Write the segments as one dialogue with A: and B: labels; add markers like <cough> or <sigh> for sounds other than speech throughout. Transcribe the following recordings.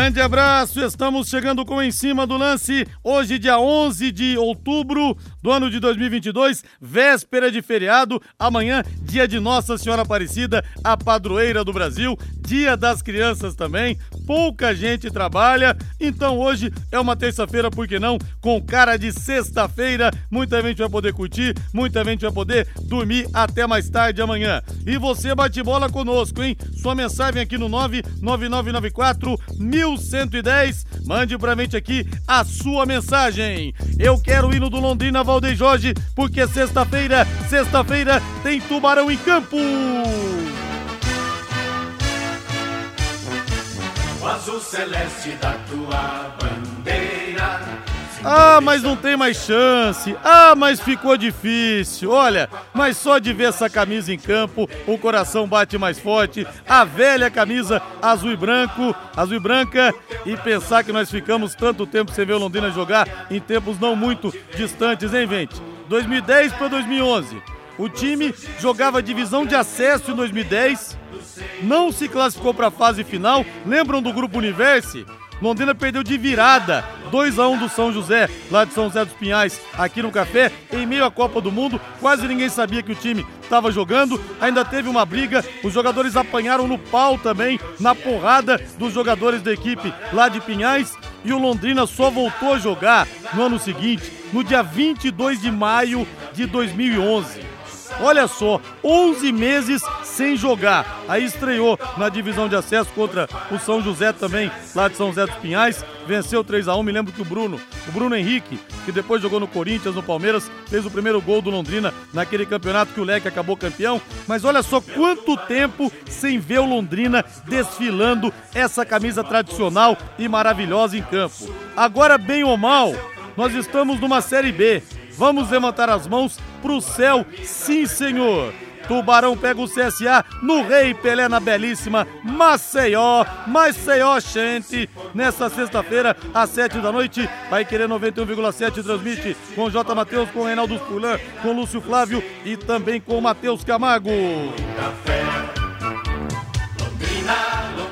A: Grande abraço, estamos chegando com Em Cima do Lance, hoje dia 11 de outubro do ano de 2022, véspera de feriado, amanhã dia de Nossa Senhora Aparecida, a padroeira do Brasil, dia das crianças também, pouca gente trabalha, então hoje é uma terça-feira, por que não, com cara de sexta-feira, muita gente vai poder curtir, muita gente vai poder dormir até mais tarde amanhã. E você bate bola conosco, hein? Sua mensagem aqui no 99994 1110, mande pra gente aqui a sua mensagem. Eu quero o hino do Londrina Valdeir Jorge, porque sexta-feira, sexta-feira tem Tubarão em campo.
B: O azul celeste da tua.
A: Ah, mas não tem mais chance. Ah, mas ficou difícil. Olha, mas só de ver essa camisa em campo, o coração bate mais forte. A velha camisa azul e branco, azul e branca, e pensar que nós ficamos tanto tempo sem ver o Londrina jogar em tempos não muito distantes, hein, gente? 2010 para 2011. O time jogava divisão de acesso em 2010, não se classificou para a fase final. Lembram do grupo Universe? Londrina perdeu de virada, 2 a 1 do São José, lá de São José dos Pinhais, aqui no Café, em meio à Copa do Mundo. Quase ninguém sabia que o time estava jogando. Ainda teve uma briga, os jogadores apanharam no pau também, na porrada dos jogadores da equipe lá de Pinhais. E o Londrina só voltou a jogar no ano seguinte, no dia 22 de maio de 2011. Olha só, 11 meses sem jogar. Aí estreou na divisão de acesso contra o São José também, lá de São José dos Pinhais. Venceu 3 a 1 Me lembro que o Bruno, o Bruno Henrique, que depois jogou no Corinthians, no Palmeiras, fez o primeiro gol do Londrina naquele campeonato que o Leque acabou campeão. Mas olha só quanto tempo sem ver o Londrina desfilando essa camisa tradicional e maravilhosa em campo. Agora, bem ou mal, nós estamos numa Série B. Vamos levantar as mãos pro céu, sim, senhor. Tubarão pega o CSA no Rei Pelé na belíssima Maceió, Maceió, gente. Nessa sexta-feira, às sete da noite, vai querer 91,7 transmite com J. Matheus, com Reinaldo Fulan, com Lúcio Flávio e também com Matheus Camargo.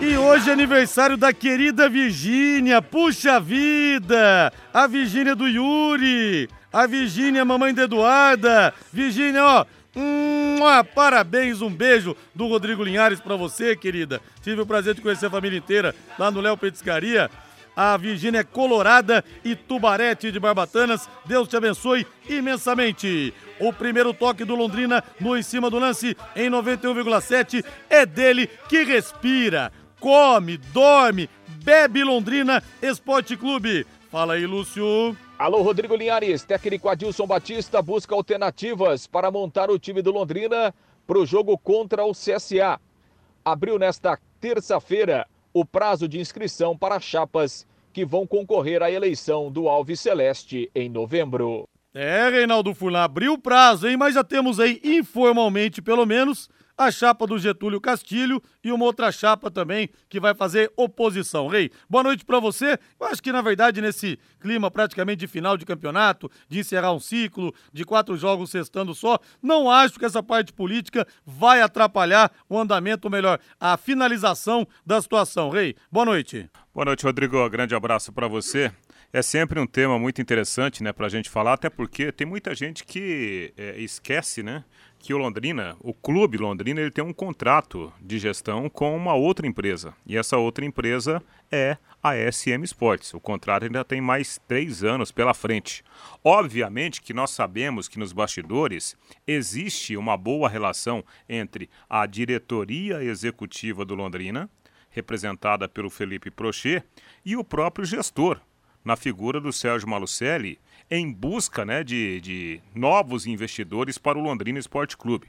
A: E hoje é aniversário da querida Virgínia, puxa vida! A Virgínia do Yuri, a Virgínia, mamãe da Eduarda. Virgínia, ó, Hum, parabéns, um beijo do Rodrigo Linhares para você, querida. Tive o prazer de conhecer a família inteira lá no Léo Petiscaria. A Virgínia é colorada e tubarete de Barbatanas. Deus te abençoe imensamente. O primeiro toque do Londrina no em cima do lance em 91,7 é dele que respira, come, dorme, bebe Londrina Esporte Clube. Fala aí, Lúcio.
C: Alô, Rodrigo Linhares, técnico Adilson Batista busca alternativas para montar o time do Londrina para o jogo contra o CSA. Abriu nesta terça-feira o prazo de inscrição para chapas que vão concorrer à eleição do Alves Celeste em novembro.
A: É, Reinaldo Furlan, abriu o prazo, hein? Mas já temos aí, informalmente pelo menos, a chapa do Getúlio Castilho e uma outra chapa também que vai fazer oposição. Rei, boa noite para você. Eu acho que, na verdade, nesse clima praticamente de final de campeonato, de encerrar um ciclo, de quatro jogos sextando só, não acho que essa parte política vai atrapalhar o andamento, ou melhor, a finalização da situação. Rei, boa noite.
D: Boa noite, Rodrigo. Grande abraço para você. É sempre um tema muito interessante, né, para a gente falar, até porque tem muita gente que é, esquece, né, que o Londrina, o clube Londrina, ele tem um contrato de gestão com uma outra empresa. E essa outra empresa é a SM Sports. O contrato ainda tem mais três anos pela frente. Obviamente que nós sabemos que nos bastidores existe uma boa relação entre a diretoria executiva do Londrina, representada pelo Felipe Prochet, e o próprio gestor, na figura do Sérgio Malucelli, em busca né, de, de novos investidores para o Londrina Esporte Clube.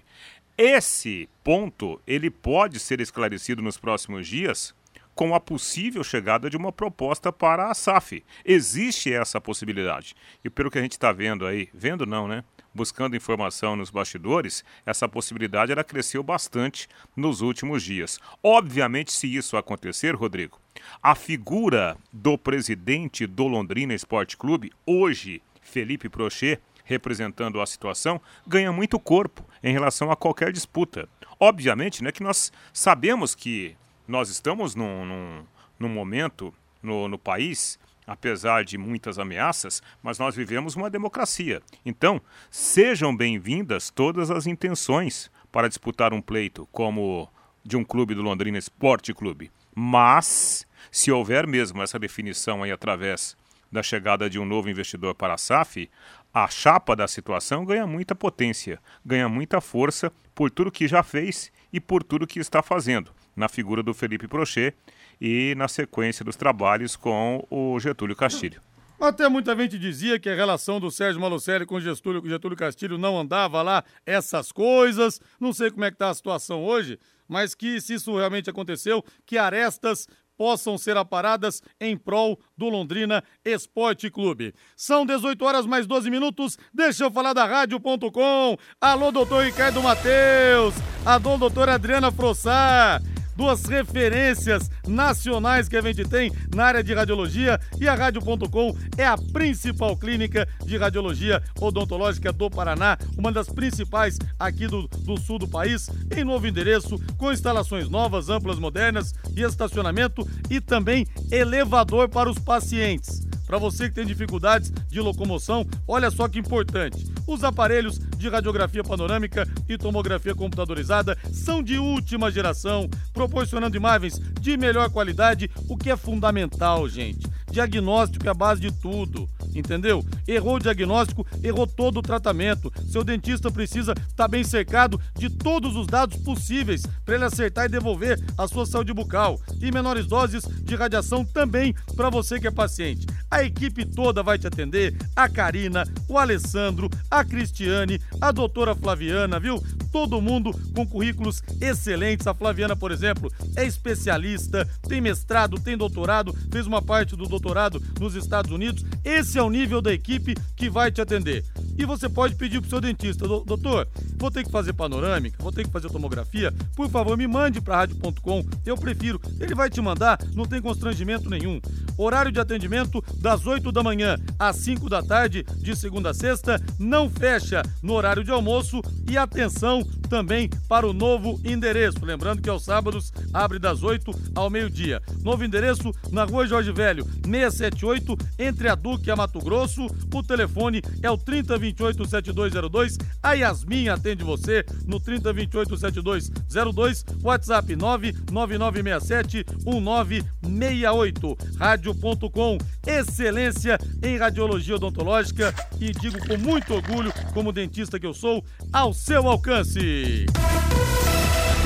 D: Esse ponto ele pode ser esclarecido nos próximos dias com a possível chegada de uma proposta para a SAF. Existe essa possibilidade. E pelo que a gente está vendo aí, vendo não, né? Buscando informação nos bastidores, essa possibilidade ela cresceu bastante nos últimos dias. Obviamente, se isso acontecer, Rodrigo, a figura do presidente do Londrina Esporte Clube, hoje Felipe Prochet, representando a situação, ganha muito corpo em relação a qualquer disputa. Obviamente, né, que nós sabemos que nós estamos num, num, num momento no, no país apesar de muitas ameaças, mas nós vivemos uma democracia. Então, sejam bem-vindas todas as intenções para disputar um pleito como de um clube do Londrina Esporte Clube. Mas, se houver mesmo essa definição aí através da chegada de um novo investidor para a SAF, a chapa da situação ganha muita potência, ganha muita força por tudo que já fez e por tudo que está fazendo, na figura do Felipe Prochet e na sequência dos trabalhos com o Getúlio Castilho.
A: Até muita gente dizia que a relação do Sérgio Malucelli com o Getúlio, Getúlio Castilho não andava lá, essas coisas. Não sei como é que está a situação hoje, mas que se isso realmente aconteceu, que arestas possam ser aparadas em prol do Londrina Esporte Clube. São 18 horas mais 12 minutos. Deixa eu falar da rádio.com. Alô, doutor Ricardo Mateus. Alô, doutora Adriana Frossar duas referências nacionais que a gente tem na área de radiologia e a Rádio.com é a principal clínica de radiologia odontológica do Paraná, uma das principais aqui do, do sul do país, em novo endereço, com instalações novas, amplas, modernas e estacionamento e também elevador para os pacientes. Para você que tem dificuldades de locomoção, olha só que importante. Os aparelhos de radiografia panorâmica e tomografia computadorizada são de última geração, proporcionando imagens de melhor qualidade, o que é fundamental, gente. Diagnóstico é a base de tudo, entendeu? Errou o diagnóstico, errou todo o tratamento. Seu dentista precisa estar tá bem cercado de todos os dados possíveis para ele acertar e devolver a sua saúde bucal. E menores doses de radiação também para você que é paciente. A equipe toda vai te atender: a Karina, o Alessandro, a Cristiane, a doutora Flaviana, viu? Todo mundo com currículos excelentes. A Flaviana, por exemplo, é especialista, tem mestrado, tem doutorado, fez uma parte do doutorado nos Estados Unidos. Esse é o nível da equipe que vai te atender. E você pode pedir pro seu dentista, doutor, vou ter que fazer panorâmica, vou ter que fazer tomografia, por favor, me mande para rádio.com, eu prefiro. Ele vai te mandar, não tem constrangimento nenhum. Horário de atendimento das 8 da manhã às 5 da tarde, de segunda a sexta, não fecha no horário de almoço e atenção também para o novo endereço. Lembrando que aos sábados abre das 8 ao meio-dia. Novo endereço na Rua Jorge Velho, 678, entre a Duque e a Grosso. O telefone é o 3028-7202. A Yasmin atende você no 3028-7202. WhatsApp 99967-1968. Rádio.com, excelência em radiologia odontológica e digo com muito orgulho, como dentista que eu sou, ao seu alcance.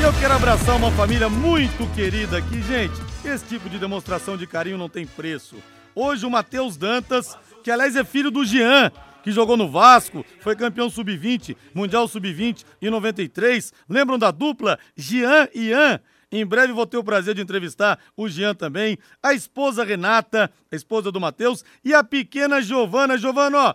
A: Eu quero abraçar uma família muito querida aqui, gente. Esse tipo de demonstração de carinho não tem preço. Hoje o Matheus Dantas, que aliás é filho do Jean, que jogou no Vasco, foi campeão sub-20, Mundial sub-20 em 93. Lembram da dupla Jean e Ian? Em breve vou ter o prazer de entrevistar o Jean também, a esposa Renata, a esposa do Matheus, e a pequena Giovana. Giovana, ó,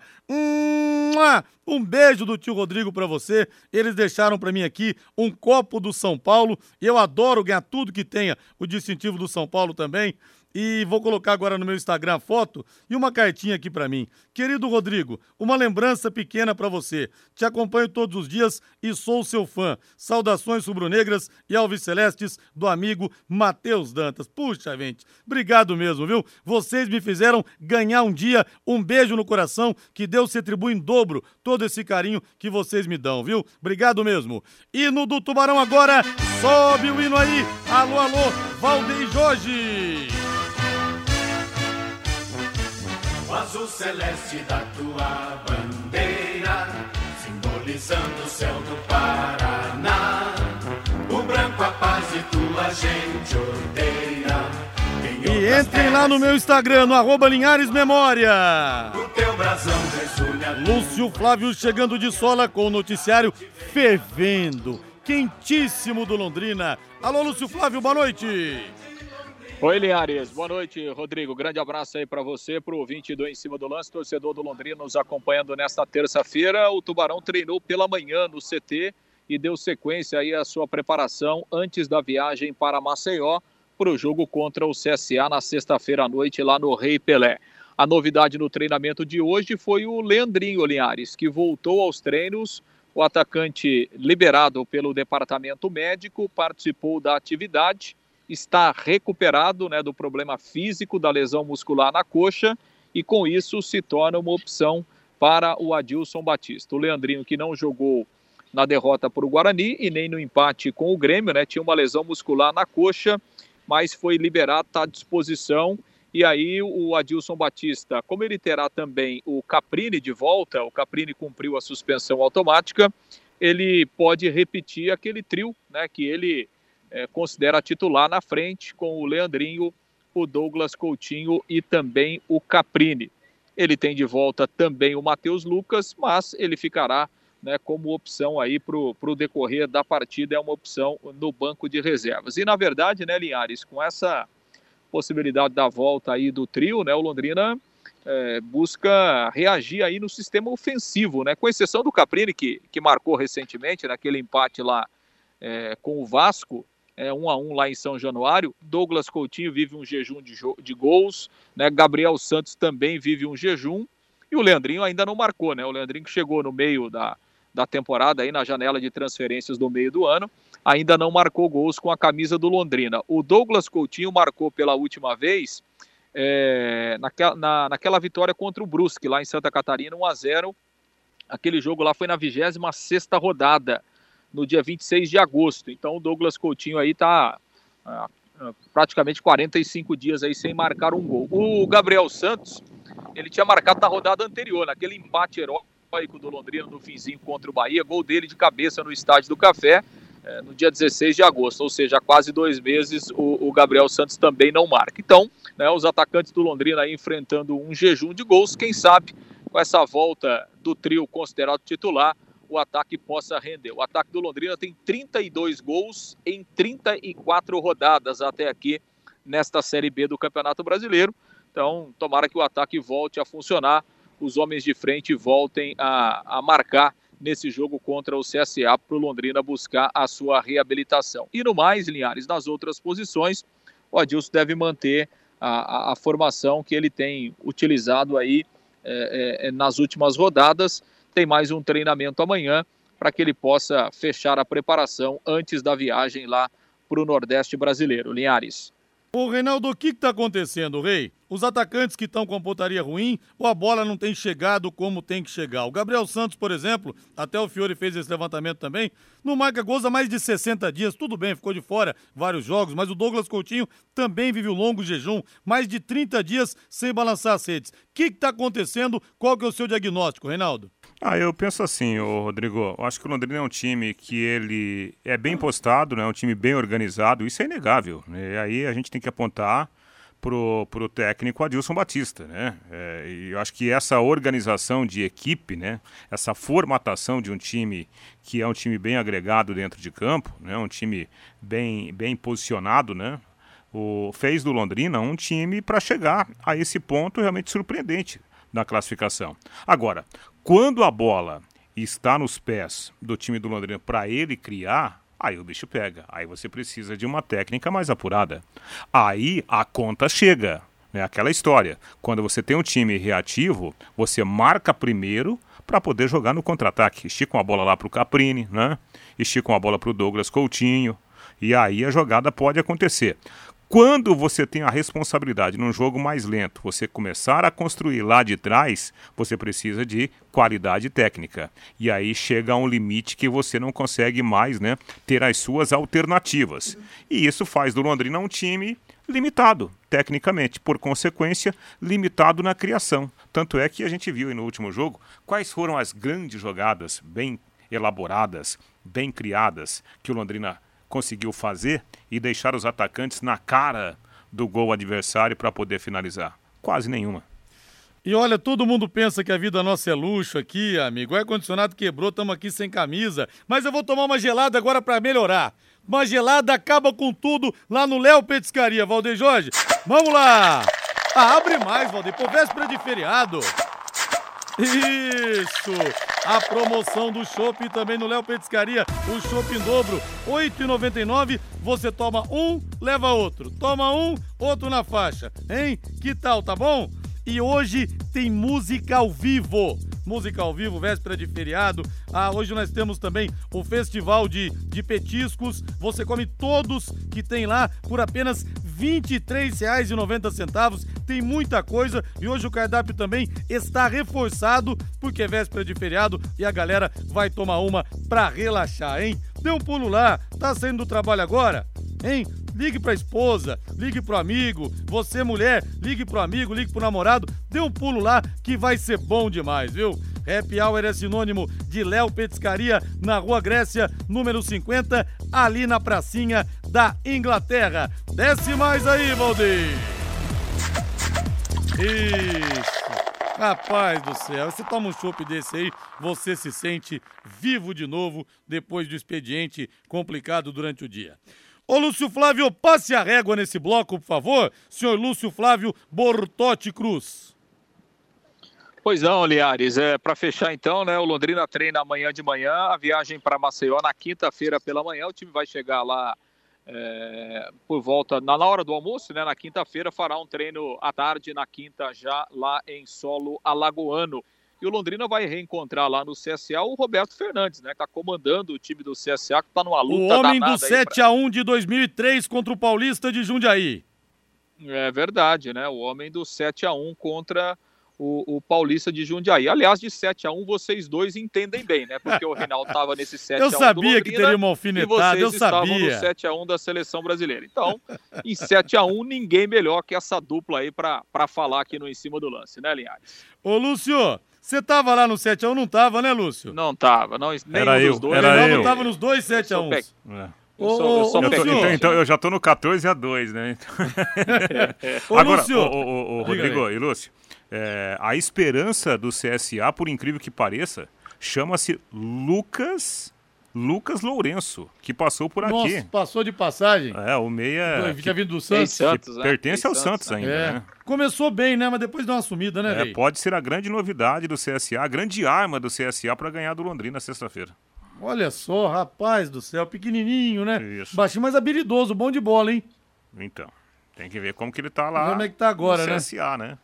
A: um beijo do tio Rodrigo para você. Eles deixaram para mim aqui um copo do São Paulo. Eu adoro ganhar tudo que tenha o distintivo do São Paulo também. E vou colocar agora no meu Instagram a foto e uma cartinha aqui para mim. Querido Rodrigo, uma lembrança pequena para você. Te acompanho todos os dias e sou seu fã. Saudações rubro-negras e alves celestes do amigo Matheus Dantas. Puxa, gente, obrigado mesmo, viu? Vocês me fizeram ganhar um dia. Um beijo no coração. Que Deus se atribua em dobro todo esse carinho que vocês me dão, viu? Obrigado mesmo. Hino do Tubarão agora. Sobe o hino aí. Alô, alô, Valdeir Jorge
B: o azul celeste da tua bandeira, simbolizando o céu do Paraná. O branco a paz e tua gente odeia.
A: E entrem lá no meu Instagram, no arroba Linhares Memória.
B: O teu brasão
A: Lúcio Flávio chegando de sola com o noticiário fervendo, quentíssimo do Londrina. Alô, Lúcio Flávio, boa noite.
C: Oi, Linhares. Boa noite, Rodrigo. Grande abraço aí para você, para o ouvinte do Em Cima do Lance, torcedor do Londrina nos acompanhando nesta terça-feira. O Tubarão treinou pela manhã no CT e deu sequência aí à sua preparação antes da viagem para Maceió para o jogo contra o CSA na sexta-feira à noite lá no Rei Pelé. A novidade no treinamento de hoje foi o Leandrinho Linhares, que voltou aos treinos. O atacante liberado pelo departamento médico participou da atividade, está recuperado né, do problema físico da lesão muscular na coxa e com isso se torna uma opção para o Adilson Batista. O Leandrinho, que não jogou na derrota para o Guarani e nem no empate com o Grêmio, né? Tinha uma lesão muscular na coxa, mas foi liberado, está à disposição. E aí o Adilson Batista, como ele terá também o Caprini de volta, o Caprini cumpriu a suspensão automática, ele pode repetir aquele trio, né? Que ele é, considera titular na frente com o Leandrinho, o Douglas Coutinho e também o Caprini. Ele tem de volta também o Matheus Lucas, mas ele ficará né, como opção aí para o decorrer da partida, é uma opção no banco de reservas. E na verdade, né, Linhares, com essa possibilidade da volta aí do trio, né, o Londrina é, busca reagir aí no sistema ofensivo, né, com exceção do Caprini, que, que marcou recentemente naquele empate lá é, com o Vasco, é, um a um lá em São Januário. Douglas Coutinho vive um jejum de, de gols, né? Gabriel Santos também vive um jejum. E o Leandrinho ainda não marcou, né? O Leandrinho que chegou no meio da, da temporada, aí na janela de transferências do meio do ano, ainda não marcou gols com a camisa do Londrina. O Douglas Coutinho marcou pela última vez é, naquela, na, naquela vitória contra o Brusque, lá em Santa Catarina, 1 a 0 Aquele jogo lá foi na 26 rodada no dia 26 de agosto. Então o Douglas Coutinho aí está ah, ah, praticamente 45 dias aí sem marcar um gol. O Gabriel Santos, ele tinha marcado na rodada anterior, naquele empate heróico do Londrina no finzinho contra o Bahia, gol dele de cabeça no Estádio do Café, eh, no dia 16 de agosto, ou seja, há quase dois meses o, o Gabriel Santos também não marca. Então, né, os atacantes do Londrina aí enfrentando um jejum de gols, quem sabe com essa volta do trio considerado titular, o ataque possa render. O ataque do Londrina tem 32 gols em 34 rodadas até aqui nesta Série B do Campeonato Brasileiro. Então, tomara que o ataque volte a funcionar, os homens de frente voltem a, a marcar nesse jogo contra o CSA para o Londrina buscar a sua reabilitação. E no mais, Linhares, nas outras posições, o Adilson deve manter a, a, a formação que ele tem utilizado aí é, é, nas últimas rodadas tem mais um treinamento amanhã para que ele possa fechar a preparação antes da viagem lá para o Nordeste brasileiro. Linhares.
A: Ô, Reinaldo, o que está acontecendo, Rei? Os atacantes que estão com pontaria ruim ou a bola não tem chegado como tem que chegar? O Gabriel Santos, por exemplo, até o Fiore fez esse levantamento também, não marca gols há mais de 60 dias. Tudo bem, ficou de fora vários jogos, mas o Douglas Coutinho também vive um longo jejum, mais de 30 dias sem balançar as redes. O que está acontecendo? Qual que é o seu diagnóstico, Reinaldo?
D: Ah, eu penso assim, ô Rodrigo, eu acho que o Londrina é um time que ele é bem postado, né? um time bem organizado, isso é inegável. Né? E aí a gente tem que apontar pro, pro técnico Adilson Batista, né? É, e eu acho que essa organização de equipe, né? Essa formatação de um time que é um time bem agregado dentro de campo, né? Um time bem, bem posicionado, né? O, fez do Londrina um time para chegar a esse ponto realmente surpreendente na classificação. Agora, quando a bola está nos pés do time do Londrina para ele criar, aí o bicho pega. Aí você precisa de uma técnica mais apurada. Aí a conta chega. É aquela história. Quando você tem um time reativo, você marca primeiro para poder jogar no contra-ataque. Estica uma bola lá para o Caprini, né? estica uma bola para o Douglas Coutinho. E aí a jogada pode acontecer. Quando você tem a responsabilidade num jogo mais lento, você começar a construir lá de trás, você precisa de qualidade técnica. E aí chega a um limite que você não consegue mais né, ter as suas alternativas. E isso faz do Londrina um time limitado, tecnicamente, por consequência, limitado na criação. Tanto é que a gente viu no último jogo quais foram as grandes jogadas bem elaboradas, bem criadas que o Londrina conseguiu fazer e deixar os atacantes na cara do gol adversário para poder finalizar? Quase nenhuma.
A: E olha, todo mundo pensa que a vida nossa é luxo aqui, amigo. O ar-condicionado quebrou, estamos aqui sem camisa. Mas eu vou tomar uma gelada agora para melhorar. Uma gelada acaba com tudo lá no Léo Petiscaria, Valdeir Jorge. Vamos lá! Ah, abre mais, Valdeir, por véspera de feriado. Isso! A promoção do shopping também no Léo Petiscaria. O shopping dobro, R$ 8,99. Você toma um, leva outro. Toma um, outro na faixa. Hein? Que tal, tá bom? E hoje tem música ao vivo. Música ao vivo, véspera de feriado. Ah, hoje nós temos também o festival de, de petiscos. Você come todos que tem lá por apenas R$ 23,90. Tem muita coisa e hoje o cardápio também está reforçado porque é véspera de feriado e a galera vai tomar uma pra relaxar, hein? Dê um pulo lá. Tá saindo do trabalho agora? Hein? Ligue pra esposa, ligue pro amigo, você mulher, ligue pro amigo, ligue pro namorado, dê um pulo lá que vai ser bom demais, viu? Happy Hour é sinônimo de Léo Petiscaria na Rua Grécia, número 50, ali na pracinha da Inglaterra. Desce mais aí, Valdir! Isso! Rapaz do céu, você toma um chopp desse aí, você se sente vivo de novo depois do expediente complicado durante o dia. Ô Lúcio Flávio, passe a régua nesse bloco, por favor. Senhor Lúcio Flávio Bortotti Cruz.
C: Pois não, Liares. É, para fechar então, né? O Londrina treina amanhã de manhã, a viagem para Maceió na quinta-feira pela manhã. O time vai chegar lá é, por volta, na, na hora do almoço, né? Na quinta-feira, fará um treino à tarde, na quinta, já lá em solo alagoano. E o Londrina vai reencontrar lá no CSA o Roberto Fernandes, né? Que tá comandando o time do CSA, que tá numa luta
A: O homem do 7x1 pra... de 2003 contra o Paulista de Jundiaí.
C: É verdade, né? O homem do 7x1 contra o, o, Paulista de Jundiaí. Aliás, de 7 a 1 vocês dois entendem bem, né? Porque o Reinaldo estava nesse 7 <laughs>
A: eu a 1
C: sabia
A: Londrina, que teria uma alfinetada, eu sabia.
C: no 7 a 1 da seleção brasileira. Então, em 7 a 1 ninguém melhor que essa dupla aí para falar aqui no em cima do lance, né, Linhares?
A: Ô, Lúcio, você tava lá no 7x1, não tava, né, Lúcio?
C: Não tava, não, nem
D: era eu,
C: dois.
D: Era eu.
A: não tava nos dois 7x1.
D: É. Eu, sou, eu, sou eu tô, então, então, eu já tô no 14 a 2, né? <laughs>
A: Ô,
D: Agora,
A: Lúcio,
D: ô, ô, ô, Rodrigo e Lúcio, é, a esperança do CSA, por incrível que pareça, chama-se Lucas Lucas Lourenço, que passou por
A: Nossa,
D: aqui.
A: passou de passagem.
D: É, o meia.
A: Que, vindo do Santos.
C: Santos
D: né? Pertence ao Santos, Santos ainda,
A: é.
D: né?
A: Começou bem, né? Mas depois deu uma sumida, né,
D: é, Pode ser a grande novidade do CSA, a grande arma do CSA para ganhar do Londrina sexta-feira.
A: Olha só, rapaz do céu, pequenininho, né?
D: Isso.
A: Baixinho, mas habilidoso, bom de bola, hein?
D: Então, tem que ver como que ele tá lá.
A: Como é que tá agora,
D: no
A: né?
D: CSA, né?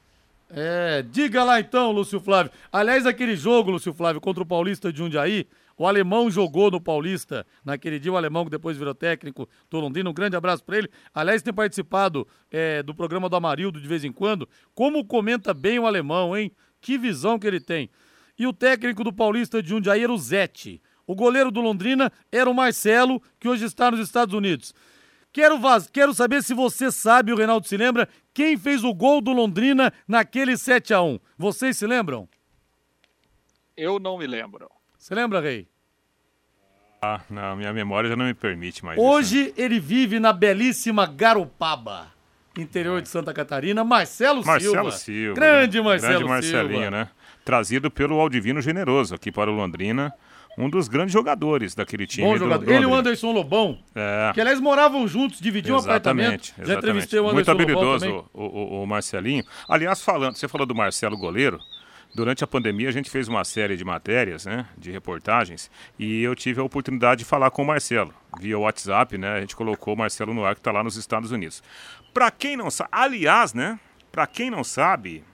A: É, diga lá então, Lúcio Flávio. Aliás, aquele jogo, Lúcio Flávio, contra o Paulista de Jundiaí, o alemão jogou no Paulista naquele dia, o alemão que depois virou técnico do Londrina. Um grande abraço para ele. Aliás, tem participado é, do programa do Amarildo de vez em quando. Como comenta bem o alemão, hein? Que visão que ele tem. E o técnico do Paulista de Jundiaí era o Zete. O goleiro do Londrina era o Marcelo, que hoje está nos Estados Unidos. Quero. Quero saber se você sabe, o Reinaldo se lembra, quem fez o gol do Londrina naquele 7 a 1 Vocês se lembram?
C: Eu não me lembro.
A: Você lembra, Rei?
D: Ah, não, minha memória já não me permite mais.
A: Hoje isso. ele vive na belíssima Garopaba, interior é. de Santa Catarina. Marcelo,
D: Marcelo
A: Silva.
D: Silva.
A: Grande Marcelo
D: Grande Marcelinho,
A: Silva.
D: né? Trazido pelo Aldivino Generoso aqui para o Londrina. Um dos grandes jogadores daquele time.
A: Bom jogador.
D: Do,
A: ele e o Anderson Lobão,
D: é.
A: que aliás moravam juntos, dividiam
D: exatamente,
A: um apartamento.
D: Exatamente.
A: Já entrevistei o Anderson
D: Muito habilidoso
A: Lobão
D: o, o, o Marcelinho. Aliás, falando, você falou do Marcelo Goleiro. Durante a pandemia, a gente fez uma série de matérias, né, de reportagens, e eu tive a oportunidade de falar com o Marcelo, via WhatsApp, né, a gente colocou o Marcelo no ar, que está lá nos Estados Unidos. Para quem não sabe, aliás, né, para quem não sabe,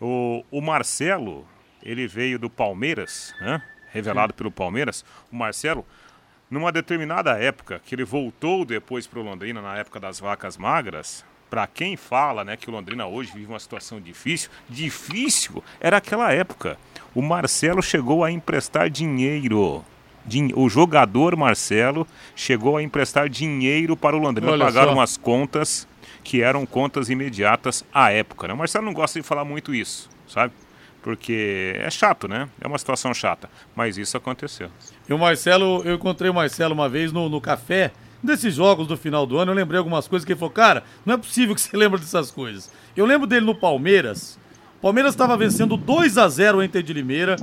D: o, o Marcelo, ele veio do Palmeiras, né, revelado Sim. pelo Palmeiras, o Marcelo, numa determinada época, que ele voltou depois para o Londrina, na época das vacas magras, para quem fala né, que o Londrina hoje vive uma situação difícil, difícil era aquela época. O Marcelo chegou a emprestar dinheiro. O jogador Marcelo chegou a emprestar dinheiro para o Londrina
A: Olha
D: pagar
A: só.
D: umas contas que eram contas imediatas à época. Né? O Marcelo não gosta de falar muito isso, sabe? Porque é chato, né? É uma situação chata. Mas isso aconteceu.
A: E o Marcelo, eu encontrei o Marcelo uma vez no, no café desses jogos do final do ano, eu lembrei algumas coisas que ele falou, cara, não é possível que você <laughs> lembre dessas coisas. Eu lembro dele no Palmeiras. Palmeiras estava vencendo 2 a 0 o Inter de Limeira.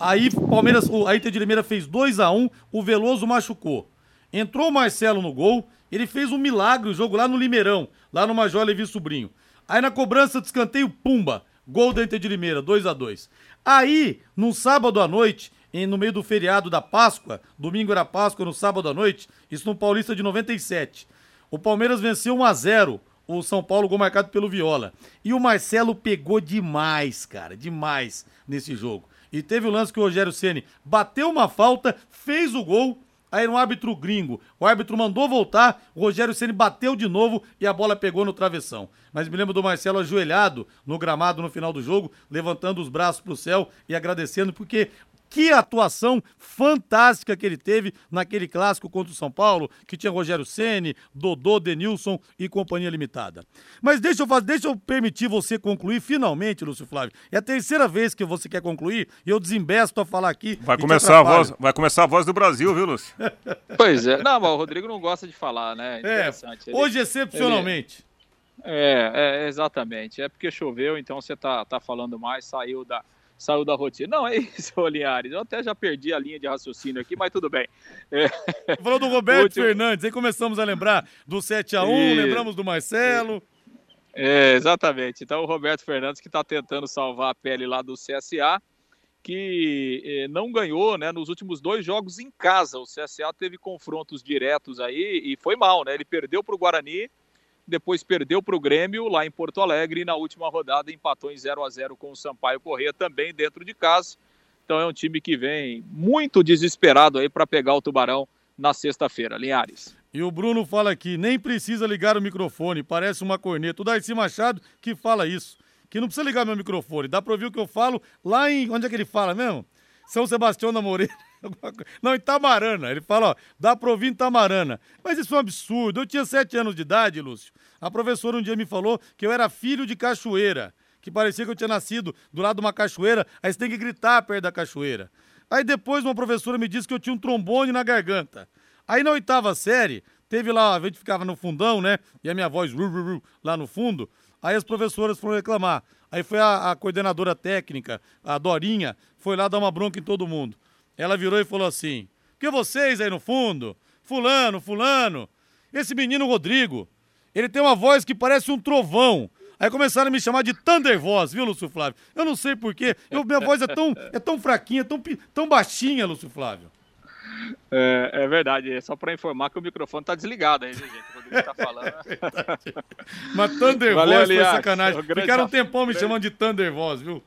A: Aí Palmeiras, a Inter de Limeira fez 2 a 1, o Veloso machucou. Entrou o Marcelo no gol, ele fez um milagre o jogo lá no Limeirão, lá no Major Levi Sobrinho. Aí na cobrança de escanteio, pumba, gol da Inter de Limeira, 2 a 2. Aí, num sábado à noite, no meio do feriado da Páscoa, domingo era Páscoa, no sábado à noite, isso no Paulista de 97. O Palmeiras venceu 1 a 0 o São Paulo, gol marcado pelo Viola. E o Marcelo pegou demais, cara, demais nesse jogo. E teve o lance que o Rogério Ceni bateu uma falta, fez o gol, aí um árbitro gringo. O árbitro mandou voltar, o Rogério Ceni bateu de novo e a bola pegou no travessão. Mas me lembro do Marcelo ajoelhado no gramado no final do jogo, levantando os braços pro céu e agradecendo porque que atuação fantástica que ele teve naquele clássico contra o São Paulo, que tinha Rogério Ceni, Dodô, Denilson e companhia limitada. Mas deixa eu fazer, deixa eu permitir você concluir finalmente, Lúcio Flávio. É a terceira vez que você quer concluir e eu desembesto a falar aqui.
D: Vai começar a voz, vai começar a voz do Brasil, viu, Lúcio? <laughs>
C: pois é. Não, mas o Rodrigo não gosta de falar, né?
A: É, Interessante. É, hoje excepcionalmente.
C: Ele... É, é, exatamente. É porque choveu, então você tá, tá falando mais, saiu da saiu da rotina. Não, é isso, <laughs> Linhares. Eu até já perdi a linha de raciocínio aqui, mas tudo bem.
A: É. Falou do Roberto último... Fernandes, aí começamos a lembrar do 7x1, lembramos do Marcelo.
C: É, exatamente. Então o Roberto Fernandes que está tentando salvar a pele lá do CSA, que eh, não ganhou né, nos últimos dois jogos em casa. O CSA teve confrontos diretos aí e foi mal, né? Ele perdeu para o Guarani depois perdeu para o Grêmio lá em Porto Alegre e na última rodada empatou em 0 a 0 com o Sampaio Corrêa também dentro de casa. Então é um time que vem muito desesperado aí para pegar o Tubarão na sexta-feira, Linhares.
A: E o Bruno fala aqui, nem precisa ligar o microfone, parece uma corneta. O Darcy Machado que fala isso, que não precisa ligar meu microfone, dá para ouvir o que eu falo lá em, onde é que ele fala mesmo? São Sebastião da Moreira. Não, em Tamarana. Ele fala, ó, dá pra ouvir. Mas isso é um absurdo. Eu tinha sete anos de idade, Lúcio. A professora um dia me falou que eu era filho de cachoeira. Que parecia que eu tinha nascido do lado de uma cachoeira. Aí você tem que gritar perto da cachoeira. Aí depois uma professora me disse que eu tinha um trombone na garganta. Aí na oitava série, teve lá, a gente ficava no fundão, né? E a minha voz lá no fundo. Aí as professoras foram reclamar. Aí foi a, a coordenadora técnica, a Dorinha, foi lá dar uma bronca em todo mundo. Ela virou e falou assim: que vocês aí no fundo, fulano, fulano, esse menino Rodrigo, ele tem uma voz que parece um trovão. Aí começaram a me chamar de Thunder Voz, viu, Lúcio Flávio? Eu não sei porquê. Minha voz é tão, é tão fraquinha, tão, tão baixinha, Lúcio Flávio.
C: É, é verdade, é só para informar que o microfone tá desligado aí, gente? O Rodrigo tá falando. <laughs> É
A: Mas Thunder Valeu, Voz foi sacanagem. Ficaram um tempão me chamando de Thunder Voz, viu?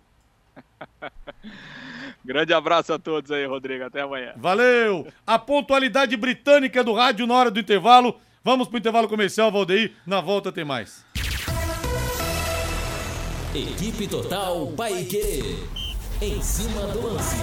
A: <laughs>
C: Grande abraço a todos aí, Rodrigo. Até amanhã.
A: Valeu! A pontualidade britânica do rádio na hora do intervalo. Vamos pro intervalo comercial, Valdeir. Na volta tem mais.
B: Equipe Total Paique. Em cima do lance.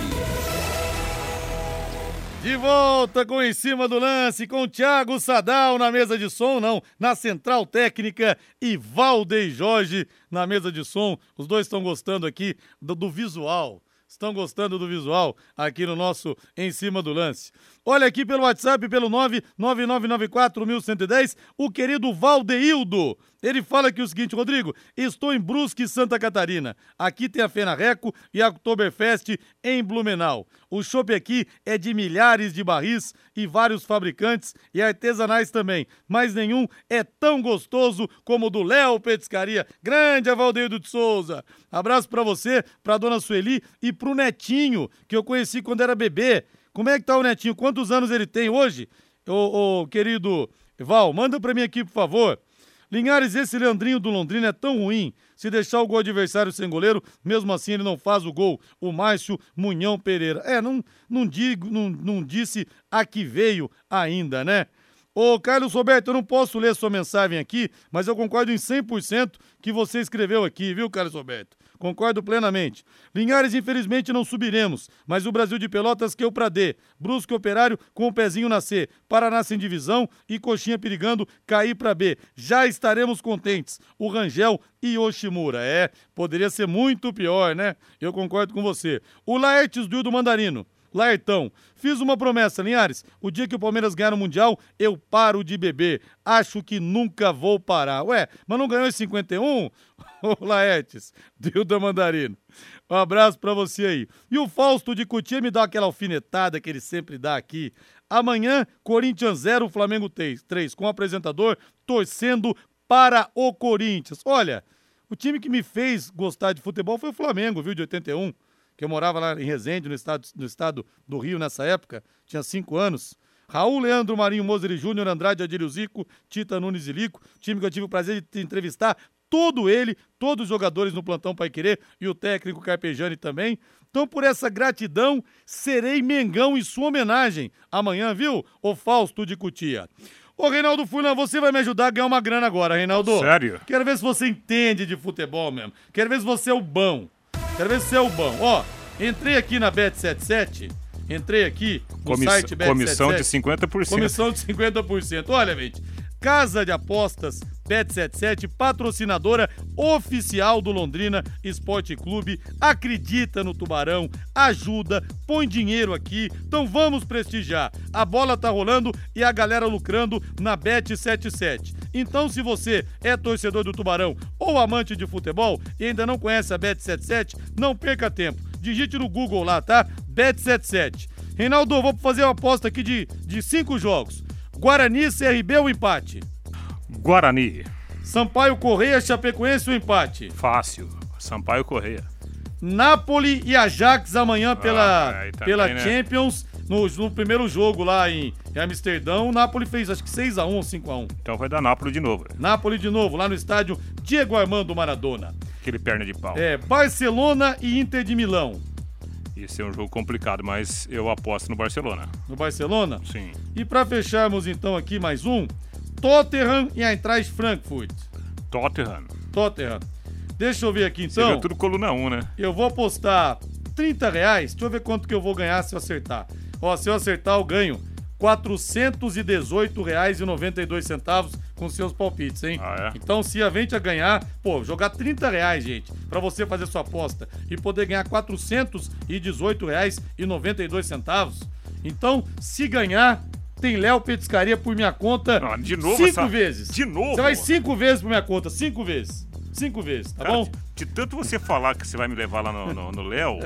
A: De volta com Em Cima do Lance, com Thiago Sadal na mesa de som, não, na central técnica e Valdeir Jorge na mesa de som. Os dois estão gostando aqui do, do visual estão gostando do visual aqui no nosso Em Cima do Lance. Olha aqui pelo WhatsApp, pelo 999941110, o querido Valdeildo. Ele fala aqui o seguinte, Rodrigo, estou em Brusque, Santa Catarina. Aqui tem a Fena Reco e a Oktoberfest em Blumenau. O chopp aqui é de milhares de barris e vários fabricantes e artesanais também, mas nenhum é tão gostoso como o do Léo Petiscaria. Grande Valdeildo de Souza. Abraço para você, para dona Sueli e pro netinho, que eu conheci quando era bebê. Como é que tá o Netinho? Quantos anos ele tem hoje? Ô, ô querido Val, manda pra mim aqui, por favor. Linhares, esse Leandrinho do Londrina é tão ruim. Se deixar o gol adversário sem goleiro, mesmo assim ele não faz o gol. O Márcio Munhão Pereira. É, não, não, digo, não, não disse a que veio ainda, né? Ô, Carlos Roberto, eu não posso ler sua mensagem aqui, mas eu concordo em 100% que você escreveu aqui, viu, Carlos Roberto? Concordo plenamente. Linhares, infelizmente, não subiremos, mas o Brasil de Pelotas que eu pra D. Brusque Operário com o pezinho na C. Paraná sem divisão e Coxinha perigando cair pra B. Já estaremos contentes. O Rangel e Oshimura. É, poderia ser muito pior, né? Eu concordo com você. O Laertes do Mandarino. Laertão, fiz uma promessa, Linhares. O dia que o Palmeiras ganhar o Mundial, eu paro de beber. Acho que nunca vou parar. Ué, mas não ganhou em 51? <laughs> Ô, Laertes, Dilda Mandarino. Um abraço para você aí. E o Fausto de Cutia me dá aquela alfinetada que ele sempre dá aqui. Amanhã, Corinthians 0, Flamengo 3, 3 com o apresentador torcendo para o Corinthians. Olha, o time que me fez gostar de futebol foi o Flamengo, viu, de 81 que eu morava lá em Resende, no estado, no estado do Rio nessa época, tinha cinco anos. Raul Leandro Marinho Moser Júnior, Andrade Adílio Zico, Tita Nunes e Lico, time que eu tive o prazer de entrevistar todo ele, todos os jogadores no plantão Pai Querer e o técnico Carpejani também. Então, por essa gratidão, serei Mengão em sua homenagem. Amanhã, viu? O Fausto de Cutia. Ô, Reinaldo Furlan, você vai me ajudar a ganhar uma grana agora, Reinaldo.
D: Sério?
A: Quero ver se você entende de futebol mesmo. Quero ver se você é o bom. Quero ver se você é o bom. Ó, entrei aqui na Bet77. Entrei aqui no
D: Comiss-
A: site Bet77.
D: comissão de 50%.
A: Comissão de 50%. Olha, gente. Casa de Apostas Bet77, patrocinadora oficial do Londrina Esporte Clube. Acredita no Tubarão, ajuda, põe dinheiro aqui. Então vamos prestigiar. A bola tá rolando e a galera lucrando na Bet77. Então, se você é torcedor do Tubarão ou amante de futebol e ainda não conhece a Bet77, não perca tempo. Digite no Google lá, tá? Bet77. Reinaldo, vou fazer uma aposta aqui de, de cinco jogos. Guarani, CRB, o empate.
D: Guarani.
A: Sampaio Correia, Chapecoense, o empate.
D: Fácil. Sampaio Correia.
A: Napoli e Ajax amanhã pela,
D: Ah, também,
A: pela
D: né?
A: Champions. No, no primeiro jogo lá em, Amsterdão, o Napoli fez acho que 6x1 ou 5x1.
D: Então vai dar Nápoles de novo.
A: Napoli de novo, lá no estádio Diego Armando Maradona.
D: Aquele perna de pau.
A: É, Barcelona e Inter de Milão.
D: Esse é um jogo complicado, mas eu aposto no Barcelona.
A: No Barcelona?
D: Sim.
A: E para fecharmos então aqui mais um, Tottenham e Eintracht Frankfurt.
D: Tottenham.
A: Tottenham. Deixa eu ver aqui
D: Você
A: então.
D: viu tudo coluna 1, né?
A: Eu vou apostar 30 reais. Deixa eu ver quanto que eu vou ganhar se eu acertar. Ó, se eu acertar, eu ganho R$ 418,92 com seus palpites, hein?
D: Ah, é?
A: Então, se a gente a ganhar, pô, jogar 30 reais, gente, pra você fazer sua aposta e poder ganhar R$ 418,92. Então, se ganhar, tem Léo Petiscaria por minha conta
D: Ah, de novo
A: cinco
D: essa-
A: vezes.
D: de novo?
A: Você vai cinco vezes por minha conta, cinco vezes. Cinco vezes, tá
D: Cara,
A: bom?
D: De, tanto você falar que você vai me levar lá no Léo,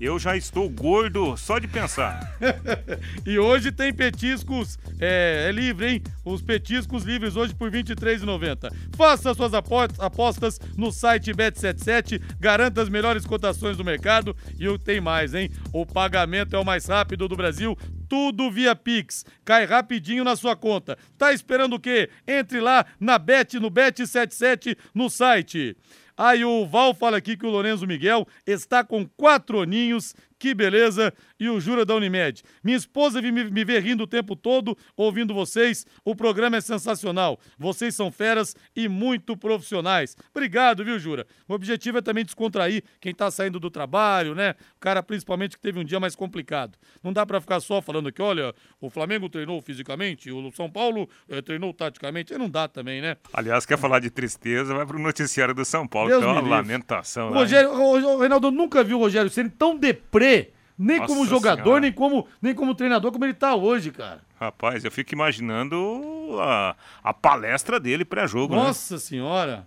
D: eu já estou gordo só de pensar. <laughs>
A: E hoje tem petiscos, é, é livre, hein? Os petiscos livres hoje por R$ 23,90. Faça suas apo- apostas no site Bet77, garanta as melhores cotações do mercado e o tem mais, hein? O pagamento é o mais rápido do Brasil, tudo via Pix. Cai rapidinho na sua conta. Tá esperando o quê? Entre lá na Bet, no Bet77, no site. Aí o Val fala aqui que o Lorenzo Miguel está com quatro aninhos, que beleza, e o Jura da Unimed. Minha esposa me, me vê rindo o tempo todo ouvindo vocês, o programa é sensacional. Vocês são feras e muito profissionais. Obrigado, viu, Jura? O objetivo é também descontrair quem tá saindo do trabalho, né? O cara principalmente que teve um dia mais complicado. Não dá pra ficar só falando que, olha, o Flamengo treinou fisicamente, o São Paulo eh, treinou taticamente, aí não dá também, né?
D: Aliás, quer falar de tristeza, vai pro noticiário do São Paulo,
A: Deus
D: que é uma lamentação.
A: O
D: né?
A: Rogério, o, o Reinaldo eu nunca viu o Rogério Ceni tão deprê, nem
D: Nossa
A: como jogador,
D: Senhora.
A: nem como, nem como treinador, como ele tá hoje, cara.
D: Rapaz, eu fico imaginando a, a palestra dele pré-jogo, né?
A: Nossa senhora.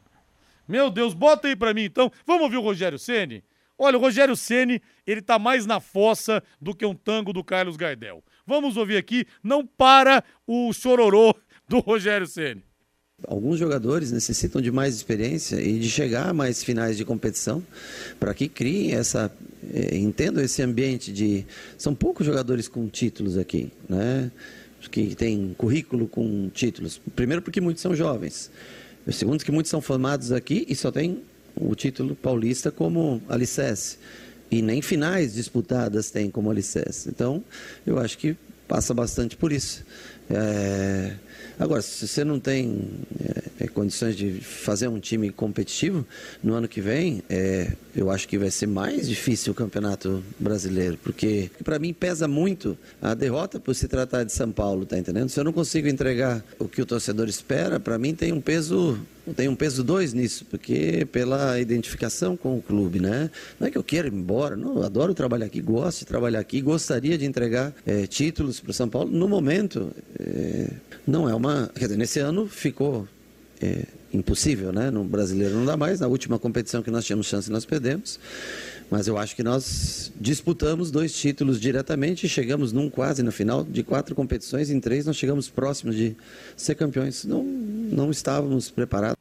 A: Meu Deus, bota aí pra mim então. Vamos ouvir o Rogério Ceni? Olha, o Rogério Ceni, ele tá mais na fossa do que um tango do Carlos Gardel. Vamos ouvir aqui, não para o chororô do Rogério Ceni.
E: Alguns jogadores necessitam de mais experiência e de chegar a mais finais de competição para que criem essa, eh, entendam esse ambiente de são poucos jogadores com títulos aqui, né? Que tem currículo com títulos. Primeiro porque muitos são jovens. Segundo que muitos são formados aqui e só tem o título paulista como alicerce. E nem finais disputadas tem como alicerce. Então, eu acho que passa bastante por isso. É, Agora, se você não tem é, é, condições de fazer um time competitivo, no ano que vem, é, eu acho que vai ser mais difícil o campeonato brasileiro, porque para mim pesa muito a derrota por se tratar de São Paulo, tá entendendo? Se eu não consigo entregar o que o torcedor espera, para mim tem um peso tem um peso dois nisso, porque pela identificação com o clube, né? Não é que eu queira ir embora, não, adoro trabalhar aqui, gosto de trabalhar aqui, gostaria de entregar é, títulos para o São Paulo. No momento, é, não é uma. Quer dizer, nesse ano ficou é, impossível, né? No brasileiro não dá mais. Na última competição que nós tínhamos chance, nós perdemos. Mas eu acho que nós disputamos dois títulos diretamente e chegamos num quase na final de quatro competições. Em três nós chegamos próximos de ser campeões. Não, não estávamos preparados.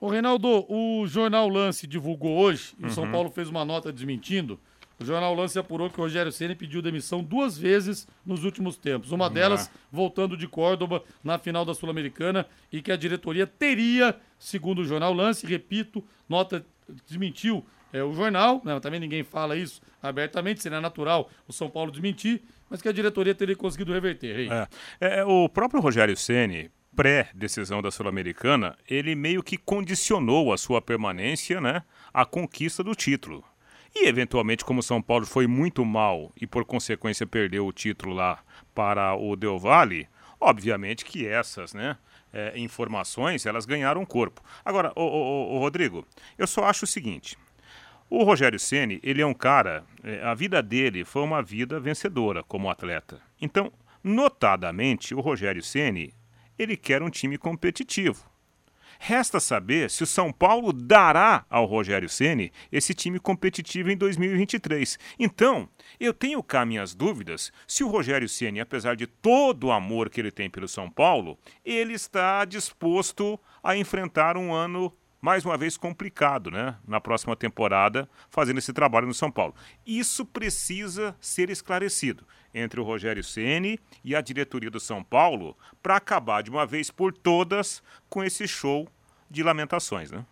A: Ô, Reinaldo, o jornal Lance divulgou hoje, e o São Paulo fez uma nota desmentindo, O jornal Lance apurou que o Rogério Ceni pediu demissão duas vezes nos últimos tempos. Uma delas voltando de Córdoba na final da Sul-Americana e que a diretoria teria, segundo o jornal Lance, repito, nota desmentiu é, o jornal, né, também ninguém fala isso abertamente, seria natural o São Paulo desmentir, mas que a diretoria teria conseguido reverter.
D: É. É, o próprio Rogério Ceni pré-decisão da Sul-Americana, ele meio que condicionou a sua permanência né, à conquista do título. E, eventualmente, como São Paulo foi muito mal e, por consequência, perdeu o título lá para o Del Valle, obviamente que essas né, é, informações elas ganharam corpo. Agora, o, o, o Rodrigo, eu só acho o seguinte. O Rogério Ceni, ele é um cara, é, a vida dele foi uma vida vencedora como atleta. Então, notadamente, o Rogério Ceni, ele quer um time competitivo. Resta saber se o São Paulo dará ao Rogério Ceni esse time competitivo em 2023. Então, eu tenho cá minhas dúvidas se o Rogério Ceni, apesar de todo o amor que ele tem pelo São Paulo, ele está disposto a enfrentar um ano mais uma vez complicado, né? Na próxima temporada, fazendo esse trabalho no São Paulo. Isso precisa ser esclarecido entre o Rogério Ceni e a diretoria do São Paulo para acabar de uma vez por todas com esse show de lamentações, né?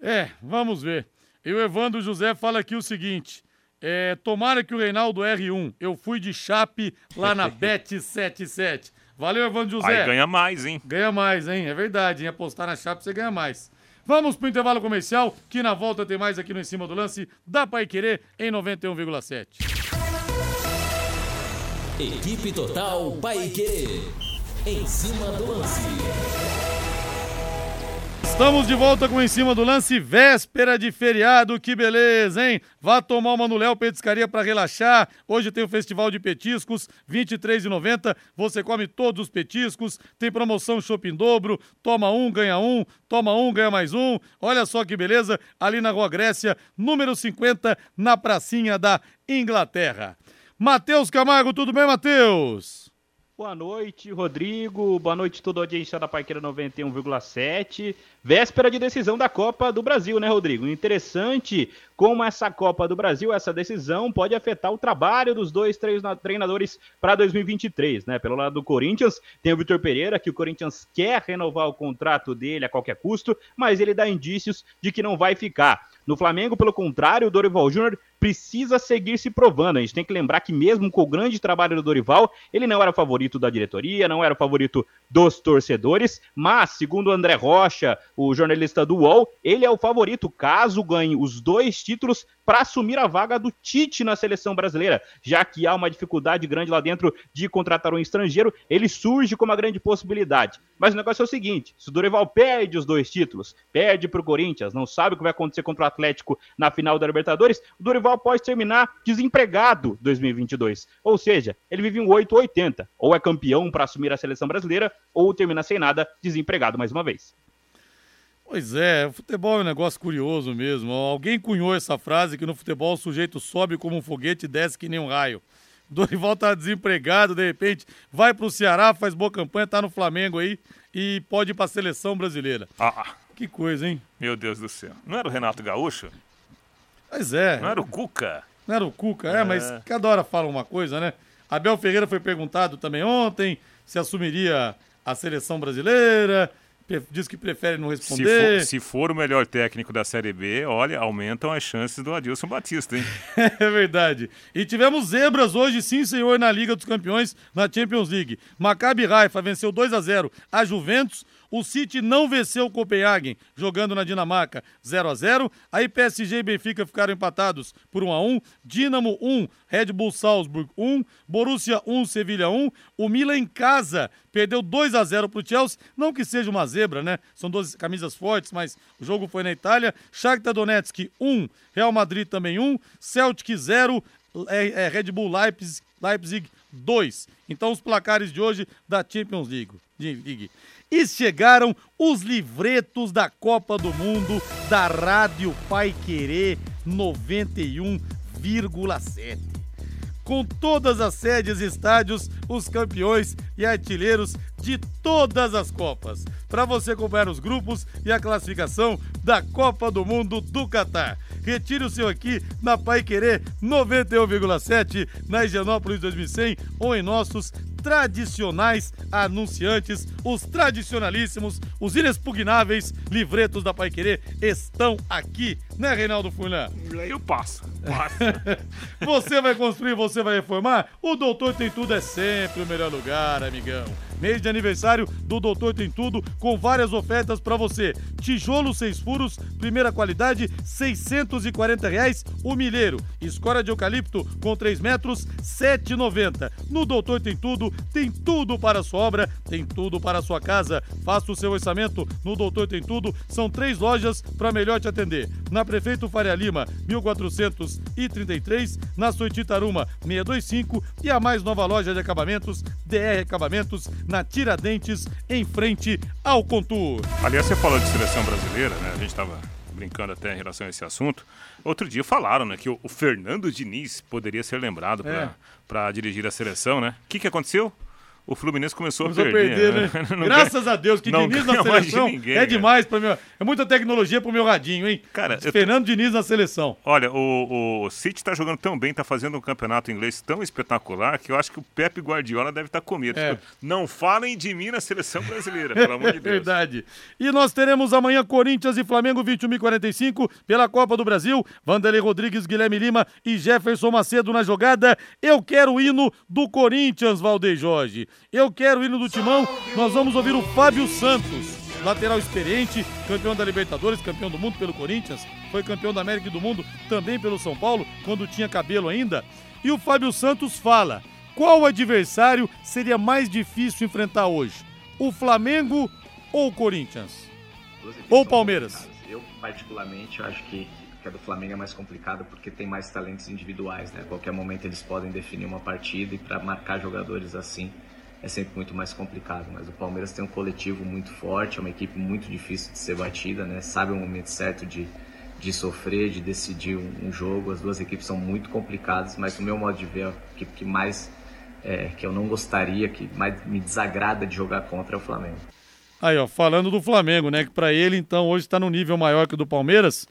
A: É, vamos ver. E o Evandro José fala aqui o seguinte: é, tomara que o Reinaldo R1. Eu fui de chape lá na <laughs> Bet77. Valeu, Evandro José.
D: Aí ganha mais, hein?
A: Ganha mais, hein? É verdade, hein? Apostar na chape você ganha mais. Vamos pro intervalo comercial, que na volta tem mais aqui no Em Cima do Lance, da Pai Querer, em 91,7.
F: Equipe Total Paique. Em cima do lance.
A: Estamos de volta com Em Cima do Lance, véspera de feriado, que beleza, hein? Vá tomar uma no Léo Petiscaria para relaxar. Hoje tem o Festival de Petiscos, R$ 23,90. Você come todos os petiscos, tem promoção shopping dobro, toma um, ganha um, toma um, ganha mais um. Olha só que beleza, ali na Rua Grécia, número 50, na pracinha da Inglaterra. Matheus Camargo, tudo bem, Matheus?
G: Boa noite, Rodrigo. Boa noite, toda a audiência da Paiqueira 91,7. Véspera de decisão da Copa do Brasil, né, Rodrigo? Interessante como essa Copa do Brasil, essa decisão pode afetar o trabalho dos dois treinadores para 2023, né? Pelo lado do Corinthians, tem o Vitor Pereira, que o Corinthians quer renovar o contrato dele a qualquer custo, mas ele dá indícios de que não vai ficar. No Flamengo, pelo contrário, o Dorival Júnior precisa seguir se provando. A gente tem que lembrar que, mesmo com o grande trabalho do Dorival, ele não era o favorito da diretoria, não era o favorito dos torcedores, mas, segundo o André Rocha, o jornalista do UOL, ele é o favorito caso ganhe os dois títulos para assumir a vaga do Tite na seleção brasileira, já que há uma dificuldade grande lá dentro de contratar um estrangeiro, ele surge como uma grande possibilidade. Mas o negócio é o seguinte: se o Dorival perde os dois títulos, perde para o Corinthians, não sabe o que vai acontecer contra o Atlético na final da Libertadores, o Dorival pode terminar desempregado 2022. Ou seja, ele vive um 880, ou é campeão para assumir a seleção brasileira, ou termina sem nada, desempregado mais uma vez.
A: Pois é, o futebol é um negócio curioso mesmo. Alguém cunhou essa frase que no futebol o sujeito sobe como um foguete e desce que nem um raio. <laughs> Dorival tá desempregado, de repente, vai pro Ceará, faz boa campanha, tá no Flamengo aí e pode ir pra seleção brasileira.
D: Ah,
A: Que coisa, hein?
D: meu Deus do céu. Não era o Renato Gaúcho?
A: Pois é.
D: Não era o Cuca?
A: Não era o Cuca, é, mas cada hora fala uma coisa, né? Abel Ferreira foi perguntado também ontem se assumiria a seleção brasileira. Diz que prefere não
D: Se
A: responder.
D: for, se for o melhor técnico da Série B, olha, aumentam as chances do Adilson Batista, hein? <laughs>
A: É verdade. E tivemos zebras hoje, sim, senhor, na Liga dos Campeões, na Champions League. Maccabi Haifa venceu 2 a 0 a Juventus. O City não venceu o Copenhagen, jogando na Dinamarca 0 a 0 Aí PSG e Benfica ficaram empatados por 1 a 1 Dinamo 1, Red Bull Salzburg 1, Borussia 1, Sevilha 1. O Milan em casa perdeu 2 a 0 para o Chelsea. Não que seja uma zebra, né? São duas camisas fortes, mas o jogo foi na Itália. Shakhtar Donetsk 1, Real Madrid também 1, Celtic 0, é, é, Red Bull Leipzig, Leipzig 2. Então os placares de hoje da Champions League. E chegaram os livretos da Copa do Mundo da Rádio Pai Querer 91,7 com todas as sedes e estádios, os campeões e artilheiros de todas as Copas. Para você acompanhar os grupos e a classificação da Copa do Mundo do Catar. retire o seu aqui na Pai Querer 91,7 na Higienópolis 2100 ou em nossos tradicionais anunciantes, os tradicionalíssimos, os inexpugnáveis livretos da Pai Querer estão aqui, né, Reinaldo Furlan?
D: Eu passo. passo. <laughs>
A: você vai construir, você vai reformar? O Doutor Tem Tudo é sempre o melhor lugar, amigão. Mês de aniversário do Doutor Tem Tudo, com várias ofertas para você. Tijolo seis furos, primeira qualidade, 640 reais o milheiro. Escora de eucalipto com 3 metros, 7,90. No Doutor Tem Tudo, tem tudo para a sua obra, tem tudo para a sua casa. Faça o seu orçamento no Doutor Tem Tudo. São três lojas para melhor te atender. Na Prefeito Faria Lima, 1433, na Soititaruma, 625 e a mais nova loja de acabamentos, DR Acabamentos, na Tiradentes, em frente ao Contour.
D: Aliás, você falou de seleção brasileira, né? A gente estava brincando até em relação a esse assunto. Outro dia falaram, né, que o, o Fernando Diniz poderia ser lembrado para
A: É.
D: dirigir a seleção, né? O que, que aconteceu? O Fluminense começou,
A: Começou
D: a perder,
A: né? <laughs>
D: Não
A: Graças a Deus, que
D: não
A: Diniz na seleção
D: ninguém,
A: é
D: cara.
A: demais para mim. É muita tecnologia pro meu radinho, hein?
D: Cara,
A: Fernando Diniz na seleção.
D: Olha, o, o City tá jogando tão bem, tá fazendo um campeonato inglês tão espetacular que eu acho que o Pepe Guardiola deve estar com medo.
A: É.
D: Não falem de mim na seleção brasileira, <laughs> pelo amor de Deus.
A: Verdade. E nós teremos amanhã Corinthians e Flamengo 21h45 pela Copa do Brasil. Vanderlei Rodrigues, Guilherme Lima e Jefferson Macedo na jogada. Eu quero o hino do Corinthians, Valdeir Jorge. Eu quero o hino do Timão. Nós vamos ouvir o Fábio Santos. Lateral experiente, campeão da Libertadores, campeão do mundo pelo Corinthians, foi campeão da América e do Mundo também pelo São Paulo, quando tinha cabelo ainda. E o Fábio Santos fala: qual adversário seria mais difícil enfrentar hoje? O Flamengo ou o Corinthians? Ou
H: são
A: Palmeiras.
H: Eu, particularmente, acho que, que a do Flamengo é mais complicada porque tem mais talentos individuais, né? A qualquer momento eles podem definir uma partida e para marcar jogadores assim é sempre muito mais complicado. Mas o Palmeiras tem um coletivo muito forte, é uma equipe muito difícil de ser batida, né? Sabe o momento certo de, de sofrer, de decidir um, um jogo. As duas equipes são muito complicadas, mas no meu modo de ver, a equipe que mais é, que eu não gostaria, que mais me desagrada de jogar contra é o Flamengo.
A: Aí, ó, falando do Flamengo, né? Que pra ele, então, hoje tá no nível maior que o do Palmeiras.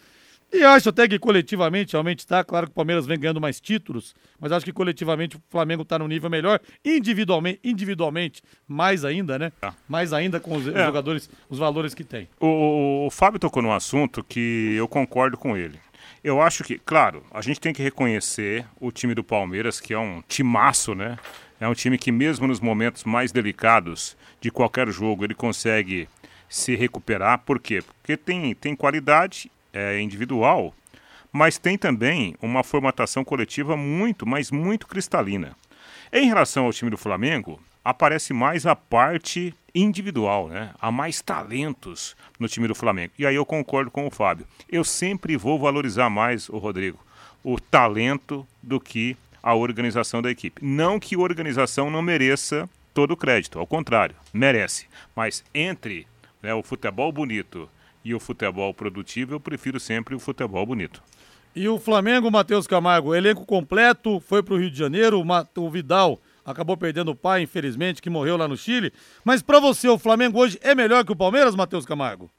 A: E acho até que coletivamente realmente tá. Claro que o Palmeiras vem ganhando mais títulos, mas acho que coletivamente o Flamengo tá no nível melhor. Individualmente, individualmente mais ainda, né?
D: Tá.
A: Mais ainda com os
D: É.
A: jogadores, os valores que tem.
D: O, o- o Fábio tocou num assunto que eu concordo com ele. Eu acho que, claro, a gente tem que reconhecer o time do Palmeiras, que é um timaço, né? É um time que, mesmo nos momentos mais delicados de qualquer jogo, ele consegue se recuperar. Por quê? Porque tem, tem qualidade é, individual, mas tem também uma formatação coletiva muito, mas muito cristalina. Em relação ao time do Flamengo, aparece mais a parte individual, né? Há mais talentos no time do Flamengo. E aí eu concordo com o Fábio. Eu sempre vou valorizar mais o Rodrigo, o talento do que a organização da equipe. Não que a organização não mereça todo o crédito, ao contrário, merece. Mas entre né, o futebol bonito e o futebol produtivo, eu prefiro sempre o futebol bonito.
A: E o Flamengo, Matheus Camargo, elenco completo, foi pro Rio de Janeiro, o, o Vidal acabou perdendo o pai, infelizmente, que morreu lá no Chile. Mas pra você, o Flamengo hoje é melhor que o Palmeiras, Matheus Camargo?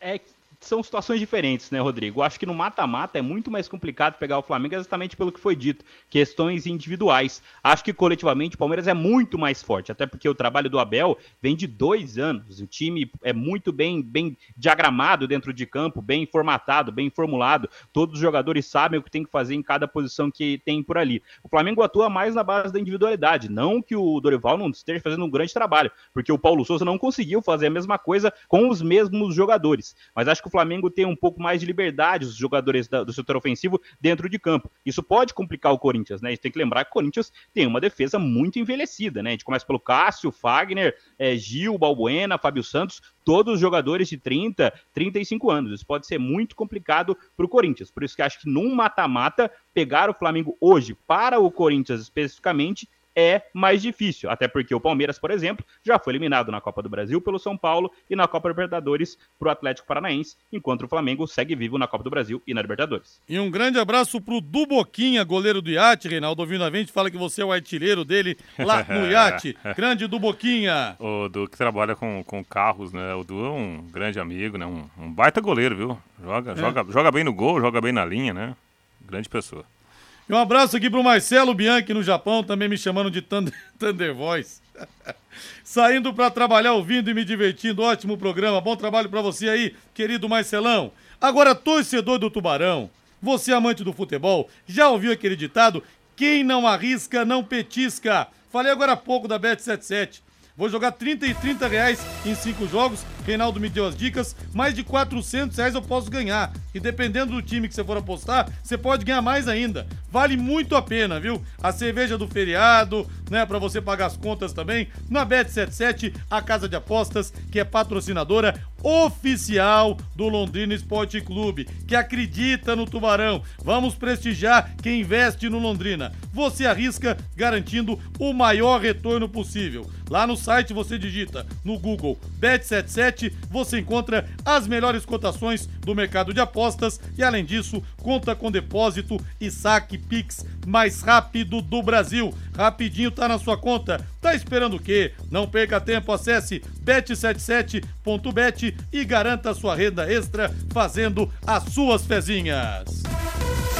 G: é, são situações diferentes, né, Rodrigo? Acho que no mata-mata é muito mais complicado pegar o Flamengo exatamente pelo que foi dito, questões individuais. Acho que coletivamente o Palmeiras é muito mais forte, até porque o trabalho do Abel vem de dois anos. O time é muito bem, bem diagramado dentro de campo, bem formatado, bem formulado. Todos os jogadores sabem o que tem que fazer em cada posição que tem por ali. O Flamengo atua mais na base da individualidade, não que o Dorival não esteja fazendo um grande trabalho, porque o Paulo Souza não conseguiu fazer a mesma coisa com os mesmos jogadores. Mas acho que o Flamengo tem um pouco mais de liberdade, os jogadores da- do setor ofensivo, dentro de campo. Isso pode complicar o Corinthians, né? A gente tem que lembrar que o Corinthians tem uma defesa muito envelhecida, né? A gente começa pelo Cássio, Fagner, eh, Gil, Balbuena, Fábio Santos, todos os jogadores de 30, 35 anos. Isso pode ser muito complicado para o Corinthians. Por isso que acho que num mata-mata, pegar o Flamengo hoje para o Corinthians especificamente é mais difícil. Até porque o Palmeiras, por exemplo, já foi eliminado na Copa do Brasil pelo São Paulo e na Copa Libertadores para o Atlético Paranaense, enquanto o Flamengo segue vivo na Copa do Brasil e na Libertadores.
A: E um grande abraço pro Duboquinha, goleiro do iate, Reinaldo. Ouvindo a gente, fala que você é o artilheiro dele lá no <laughs> iate. grande Duboquinha.
D: O Du que trabalha com, com carros, né? O Du é um grande amigo, né? Um, um baita goleiro, viu? Joga, é. joga, joga bem no gol, joga bem na linha, né? Grande pessoa.
A: E um abraço aqui pro Marcelo Bianchi no Japão, também me chamando de Thunder, <laughs> Thunder Voice. <laughs> Saindo para trabalhar, ouvindo e me divertindo. Ótimo programa. Bom trabalho para você aí, querido Marcelão. Agora, torcedor do Tubarão, você amante do futebol, já ouviu aquele ditado? Quem não arrisca, não petisca. Falei agora há pouco da Bet77. Vou jogar 30 e 30 reais em cinco jogos. Reinaldo me deu as dicas. Mais de 400 reais eu posso ganhar. E dependendo do time que você for apostar, você pode ganhar mais ainda. Vale muito a pena, viu? A cerveja do feriado, né? Para você pagar as contas também. Na Bet77, a casa de apostas, que é patrocinadora oficial do Londrina Esporte Clube, que acredita no Tubarão. Vamos prestigiar quem investe no Londrina. Você arrisca garantindo o maior retorno possível. Lá no site você digita no Google Bet77, você encontra as melhores cotações do mercado de apostas e além disso, conta com depósito e saque Pix mais rápido do Brasil. Rapidinho tá na sua conta. Tá esperando o quê? Não perca tempo, acesse bet77.bet e garanta sua renda extra fazendo as suas fezinhas.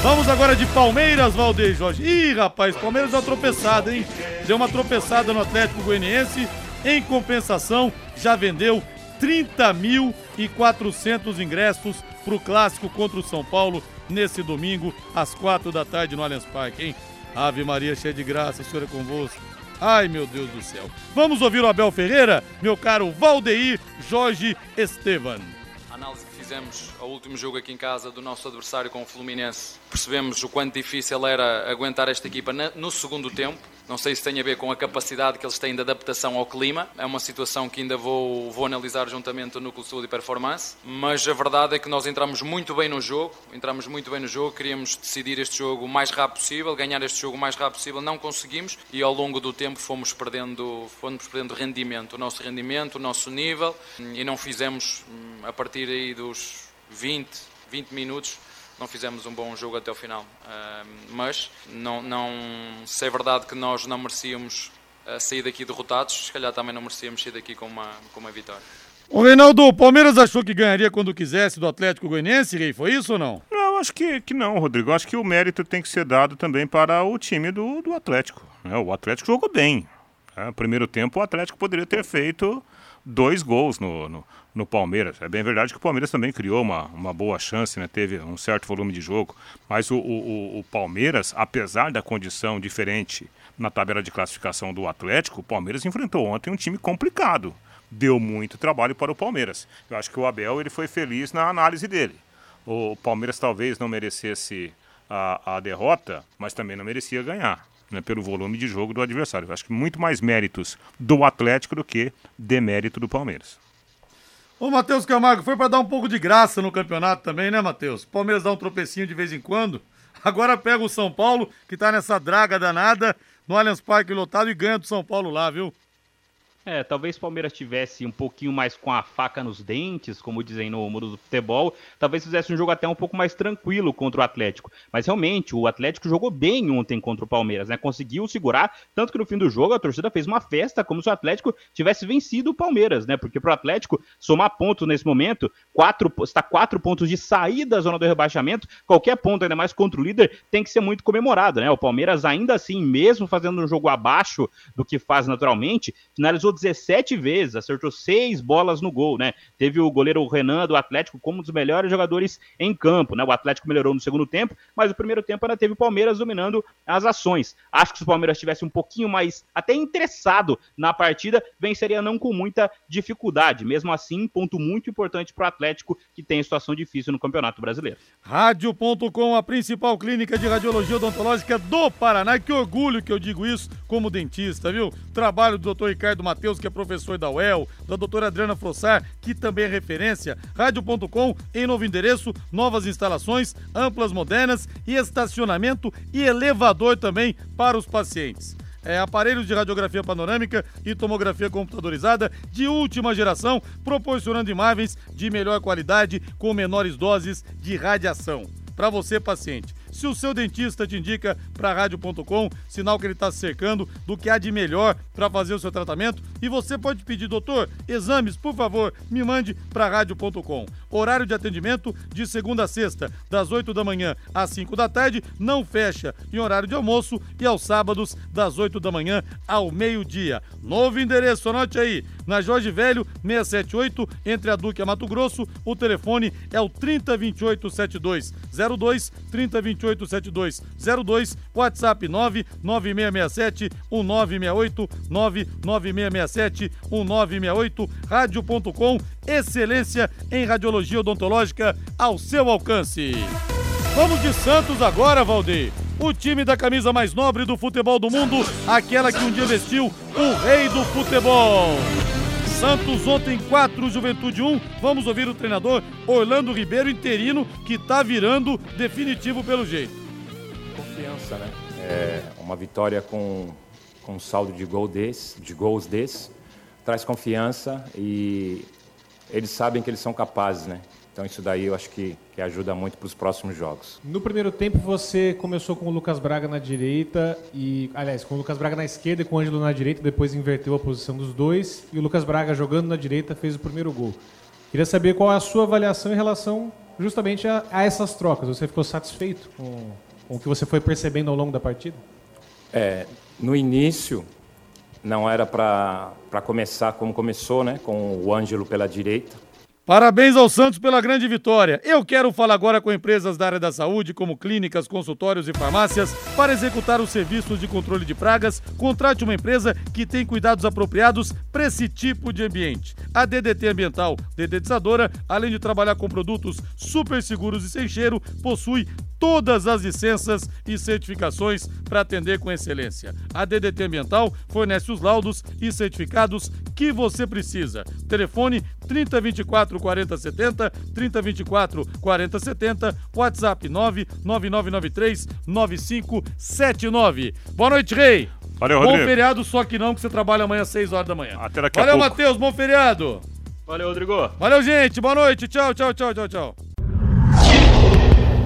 A: Vamos agora de Palmeiras, Valdeir Jorge. Ih, rapaz, Palmeiras deu uma tropeçada, hein? Deu uma tropeçada no Atlético Goianiense. Em compensação, já vendeu 30.400 ingressos para o clássico contra o São Paulo nesse domingo, às quatro da tarde no Allianz Parque, hein? Ave Maria, cheia de graça, Senhor é convosco. Ai, meu Deus do céu. Vamos ouvir o Abel Ferreira, meu caro Valdeir Jorge Estevan.
I: A análise que fizemos ao último jogo aqui em casa do nosso adversário com o Fluminense, percebemos o quanto difícil era aguentar esta equipa no segundo tempo não sei se tem a ver com a capacidade que eles têm de adaptação ao clima. É uma situação que ainda vou, vou analisar juntamente no Núcleo de e Performance. Mas a verdade é que nós entramos muito bem no jogo. Entramos muito bem no jogo. Queríamos decidir este jogo o mais rápido possível, ganhar este jogo o mais rápido possível. Não conseguimos e ao longo do tempo fomos perdendo, fomos perdendo rendimento. O nosso rendimento, o nosso nível. E não fizemos, hum, a partir aí dos 20, 20 minutos, não fizemos um bom jogo até o final. Uh, mas não, não, se é verdade que nós não merecíamos uh, sair daqui derrotados, se calhar também não merecíamos sair daqui com uma, com uma vitória.
A: O Reinaldo, o Palmeiras achou que ganharia quando quisesse do Atlético Goianiense, Rei? Foi isso ou não?
D: Não, acho que, que não, Rodrigo. Acho que o mérito tem que ser dado também para o time do, do Atlético. Né? O Atlético jogou bem. Né? Primeiro tempo, o Atlético poderia ter feito dois gols no, no, no, Palmeiras. É bem verdade que o Palmeiras também criou uma, uma boa chance, né? teve um certo volume de jogo, mas o, o, o Palmeiras, apesar da condição diferente na tabela de classificação do Atlético, o Palmeiras enfrentou ontem um time complicado. Deu muito trabalho para o Palmeiras. Eu acho que o Abel ele foi feliz na análise dele. O Palmeiras talvez não merecesse a, a derrota, mas também não merecia ganhar né, pelo volume de jogo do adversário. Eu acho que muito mais méritos do Atlético do que demérito do Palmeiras.
A: Ô, Matheus Camargo, foi para dar um pouco de graça no campeonato também, né, Matheus? Palmeiras dá um tropecinho de vez em quando. Agora pega o São Paulo, que tá nessa draga danada, no Allianz Parque lotado e ganha do São Paulo lá, viu?
G: É, talvez o Palmeiras tivesse um pouquinho mais com a faca nos dentes, como dizem no mundo do futebol, talvez fizesse um jogo até um pouco mais tranquilo contra o Atlético. Mas realmente, o Atlético jogou bem ontem contra o Palmeiras, né? Conseguiu segurar, tanto que no fim do jogo a torcida fez uma festa como se o Atlético tivesse vencido o Palmeiras, né? Porque pro Atlético somar pontos nesse momento, quatro, está quatro pontos de saída da zona do rebaixamento, qualquer ponto, ainda mais contra o líder, tem que ser muito comemorado, né? O Palmeiras ainda assim, mesmo fazendo um jogo abaixo do que faz naturalmente, finalizou 17 vezes, acertou seis bolas no gol, né? Teve o goleiro Renan do Atlético como um dos melhores jogadores em campo, né? O Atlético melhorou no segundo tempo, mas o primeiro tempo ainda teve o Palmeiras dominando as ações. Acho que se o Palmeiras tivesse um pouquinho mais até interessado na partida, venceria não com muita dificuldade. Mesmo assim, ponto muito importante para o Atlético que tem situação difícil no Campeonato Brasileiro.
A: Rádio.com, a principal clínica de radiologia odontológica do Paraná. Que orgulho que eu digo isso como dentista, viu? Trabalho do Dr. Ricardo Matheus Matheus, que é professor da UEL, da doutora Adriana Frossar, que também é referência, rádio.com em novo endereço, novas instalações, amplas modernas e estacionamento e elevador também para os pacientes. É, aparelhos de radiografia panorâmica e tomografia computadorizada de última geração, proporcionando imagens de melhor qualidade com menores doses de radiação. Para você, paciente. Se o seu dentista te indica para rádio.com, sinal que ele está cercando do que há de melhor para fazer o seu tratamento. E você pode pedir, doutor, exames, por favor, me mande para rádio.com. Horário de atendimento de segunda a sexta, das 8 da manhã às 5 da tarde, não fecha em horário de almoço e aos sábados, das 8 da manhã ao meio-dia. Novo endereço, anote aí, na Jorge Velho, 678, entre a Duque e a Mato Grosso. O telefone é o 3028 7202, 3028 387202, WhatsApp 99667 1968 99667 1968, rádio.com, excelência em radiologia odontológica ao seu alcance. Vamos de Santos agora, Valdir. O time da camisa mais nobre do futebol do mundo, aquela que um dia vestiu o rei do futebol. Santos ontem 4, Juventude 1. Vamos ouvir o treinador Orlando Ribeiro interino, que tá virando definitivo pelo jeito.
J: Confiança, né? É uma vitória com, com um saldo de, gol desse, de gols desse traz confiança e eles sabem que eles são capazes, né? Então isso daí eu acho que, que ajuda muito para os próximos jogos.
K: No primeiro tempo você começou com o Lucas Braga na direita e, aliás, com o Lucas Braga na esquerda e com o Ângelo na direita, depois inverteu a posição dos dois e o Lucas Braga jogando na direita fez o primeiro gol. Queria saber qual é a sua avaliação em relação justamente a, a essas trocas. Você ficou satisfeito com, com o que você foi percebendo ao longo da partida?
J: É, no início não era para começar como começou, né, com o Ângelo pela direita
A: Parabéns ao Santos pela grande vitória. Eu quero falar agora com empresas da área da saúde, como clínicas, consultórios e farmácias, para executar os serviços de controle de pragas. Contrate uma empresa que tem cuidados apropriados para esse tipo de ambiente. A DDT Ambiental Dedetizadora, além de trabalhar com produtos super seguros e sem cheiro, possui todas as licenças e certificações para atender com excelência. A DDT Ambiental fornece os laudos e certificados que você precisa. Telefone 3024 4070, 3024 4070, WhatsApp 99993 9579. Boa noite, Rei.
D: Valeu, Rodrigo.
A: Bom feriado, só que não, que você trabalha amanhã às 6 horas da manhã.
D: Até daqui
A: Valeu,
D: a pouco.
A: Matheus. Bom feriado.
G: Valeu, Rodrigo.
A: Valeu, gente. Boa noite. Tchau, tchau, tchau, tchau, tchau.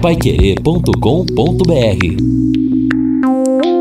F: Paiquerê.com.br